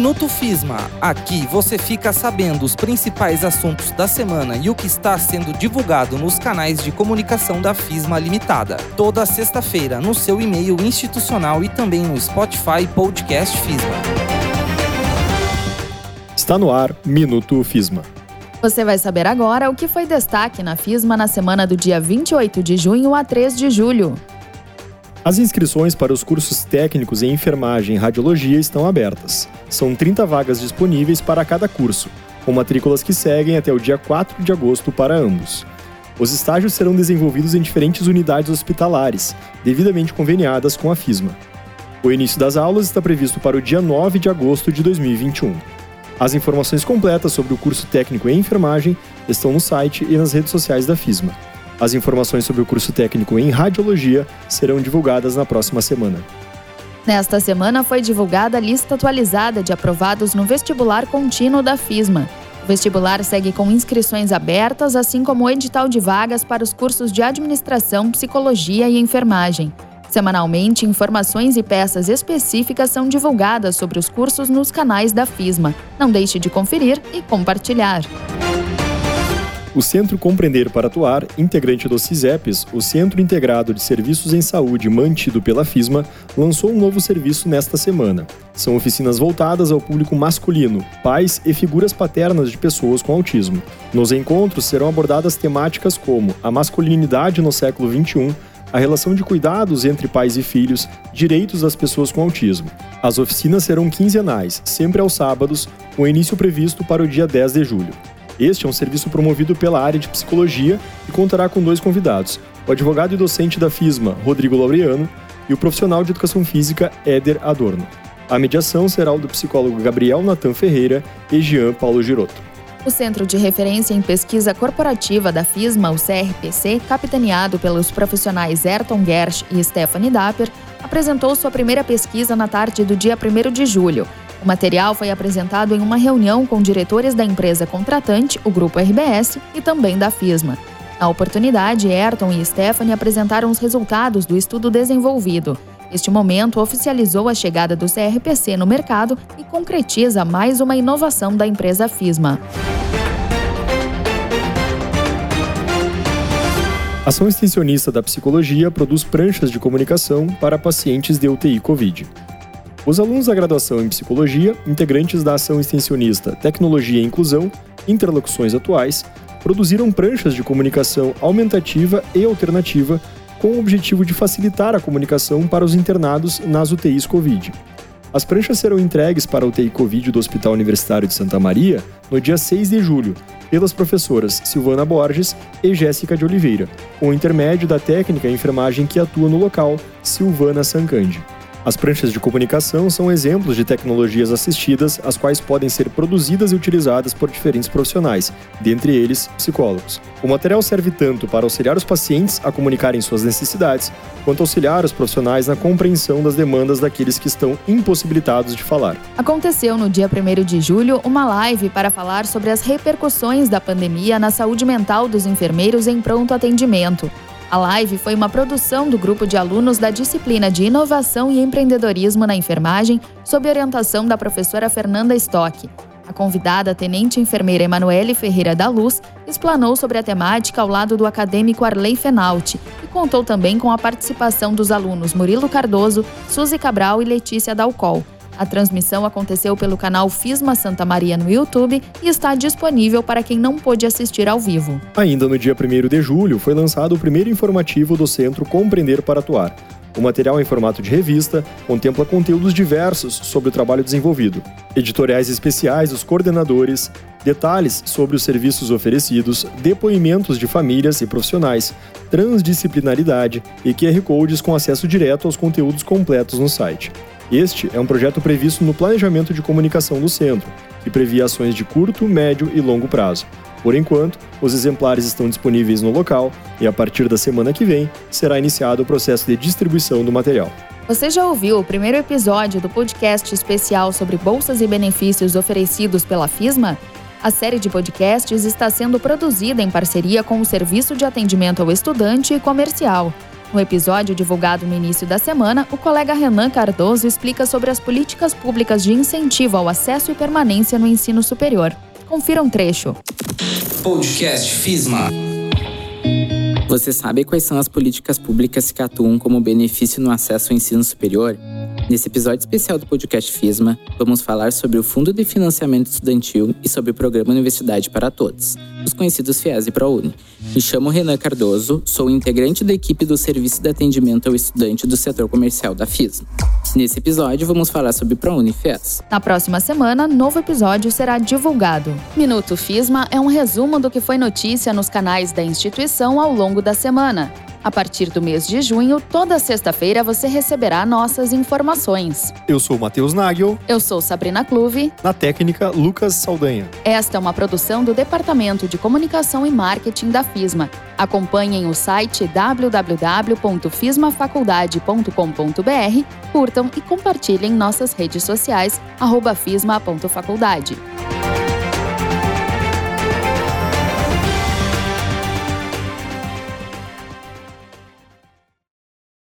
Minuto FISMA. Aqui você fica sabendo os principais assuntos da semana e o que está sendo divulgado nos canais de comunicação da FISMA Limitada. Toda sexta-feira no seu e-mail institucional e também no Spotify Podcast FISMA. Está no ar Minuto FISMA. Você vai saber agora o que foi destaque na FISMA na semana do dia 28 de junho a 3 de julho. As inscrições para os cursos técnicos em enfermagem e radiologia estão abertas. São 30 vagas disponíveis para cada curso, com matrículas que seguem até o dia 4 de agosto para ambos. Os estágios serão desenvolvidos em diferentes unidades hospitalares, devidamente conveniadas com a FISMA. O início das aulas está previsto para o dia 9 de agosto de 2021. As informações completas sobre o curso técnico em enfermagem estão no site e nas redes sociais da FISMA. As informações sobre o curso técnico em radiologia serão divulgadas na próxima semana. Nesta semana foi divulgada a lista atualizada de aprovados no vestibular contínuo da FISMA. O vestibular segue com inscrições abertas, assim como o edital de vagas para os cursos de administração, psicologia e enfermagem. Semanalmente, informações e peças específicas são divulgadas sobre os cursos nos canais da FISMA. Não deixe de conferir e compartilhar. O Centro Compreender para Atuar, integrante do CISEPS, o Centro Integrado de Serviços em Saúde mantido pela FISMA, lançou um novo serviço nesta semana. São oficinas voltadas ao público masculino, pais e figuras paternas de pessoas com autismo. Nos encontros serão abordadas temáticas como a masculinidade no século XXI, a relação de cuidados entre pais e filhos, direitos das pessoas com autismo. As oficinas serão quinzenais, sempre aos sábados, com início previsto para o dia 10 de julho. Este é um serviço promovido pela área de psicologia e contará com dois convidados: o advogado e docente da FISMA, Rodrigo Laureano, e o profissional de educação física, Éder Adorno. A mediação será o do psicólogo Gabriel Natan Ferreira e Jean Paulo Girotto. O Centro de Referência em Pesquisa Corporativa da FISMA, o CRPC, capitaneado pelos profissionais Ayrton Gersh e Stephanie Dapper, apresentou sua primeira pesquisa na tarde do dia 1 de julho, o material foi apresentado em uma reunião com diretores da empresa contratante, o Grupo RBS, e também da FISMA. Na oportunidade, Ayrton e Stephanie apresentaram os resultados do estudo desenvolvido. Este momento oficializou a chegada do CRPC no mercado e concretiza mais uma inovação da empresa FISMA. Ação Extensionista da Psicologia produz pranchas de comunicação para pacientes de UTI Covid. Os alunos da graduação em Psicologia, integrantes da ação extensionista Tecnologia e Inclusão, Interlocuções Atuais, produziram pranchas de comunicação aumentativa e alternativa com o objetivo de facilitar a comunicação para os internados nas UTIs Covid. As pranchas serão entregues para a UTI Covid do Hospital Universitário de Santa Maria no dia 6 de julho, pelas professoras Silvana Borges e Jéssica de Oliveira, com o intermédio da técnica em enfermagem que atua no local, Silvana Sancandi. As pranchas de comunicação são exemplos de tecnologias assistidas, as quais podem ser produzidas e utilizadas por diferentes profissionais, dentre eles psicólogos. O material serve tanto para auxiliar os pacientes a comunicarem suas necessidades, quanto auxiliar os profissionais na compreensão das demandas daqueles que estão impossibilitados de falar. Aconteceu no dia 1 de julho uma live para falar sobre as repercussões da pandemia na saúde mental dos enfermeiros em pronto atendimento. A live foi uma produção do grupo de alunos da disciplina de Inovação e Empreendedorismo na Enfermagem, sob orientação da professora Fernanda Stock. A convidada, tenente enfermeira Emanuele Ferreira da Luz, explanou sobre a temática ao lado do acadêmico Arley Fenalti e contou também com a participação dos alunos Murilo Cardoso, Suzy Cabral e Letícia Dalcol. A transmissão aconteceu pelo canal Fisma Santa Maria no YouTube e está disponível para quem não pôde assistir ao vivo. Ainda no dia 1 de julho, foi lançado o primeiro informativo do Centro Compreender para Atuar. O material em formato de revista contempla conteúdos diversos sobre o trabalho desenvolvido, editoriais especiais dos coordenadores, detalhes sobre os serviços oferecidos, depoimentos de famílias e profissionais, transdisciplinaridade e QR Codes com acesso direto aos conteúdos completos no site. Este é um projeto previsto no Planejamento de Comunicação do Centro, que previa ações de curto, médio e longo prazo. Por enquanto, os exemplares estão disponíveis no local e a partir da semana que vem será iniciado o processo de distribuição do material. Você já ouviu o primeiro episódio do podcast especial sobre bolsas e benefícios oferecidos pela FISMA? A série de podcasts está sendo produzida em parceria com o Serviço de Atendimento ao Estudante e Comercial. No episódio divulgado no início da semana, o colega Renan Cardoso explica sobre as políticas públicas de incentivo ao acesso e permanência no ensino superior. Confira um trecho. Podcast FISMA. Você sabe quais são as políticas públicas que atuam como benefício no acesso ao ensino superior? Nesse episódio especial do podcast FISMA, vamos falar sobre o Fundo de Financiamento Estudantil e sobre o Programa Universidade para Todos, os conhecidos FIES e ProUni. Me chamo Renan Cardoso, sou integrante da equipe do Serviço de Atendimento ao Estudante do Setor Comercial da FISMA. Nesse episódio, vamos falar sobre ProUni FIES. Na próxima semana, novo episódio será divulgado. Minuto FISMA é um resumo do que foi notícia nos canais da instituição ao longo da semana. A partir do mês de junho, toda sexta-feira você receberá nossas informações. Eu sou Matheus Nagel. Eu sou Sabrina Clube. Na técnica, Lucas Saldanha. Esta é uma produção do Departamento de Comunicação e Marketing da FISMA. Acompanhem o site www.fismafaculdade.com.br, curtam e compartilhem nossas redes sociais, arroba fisma.faculdade.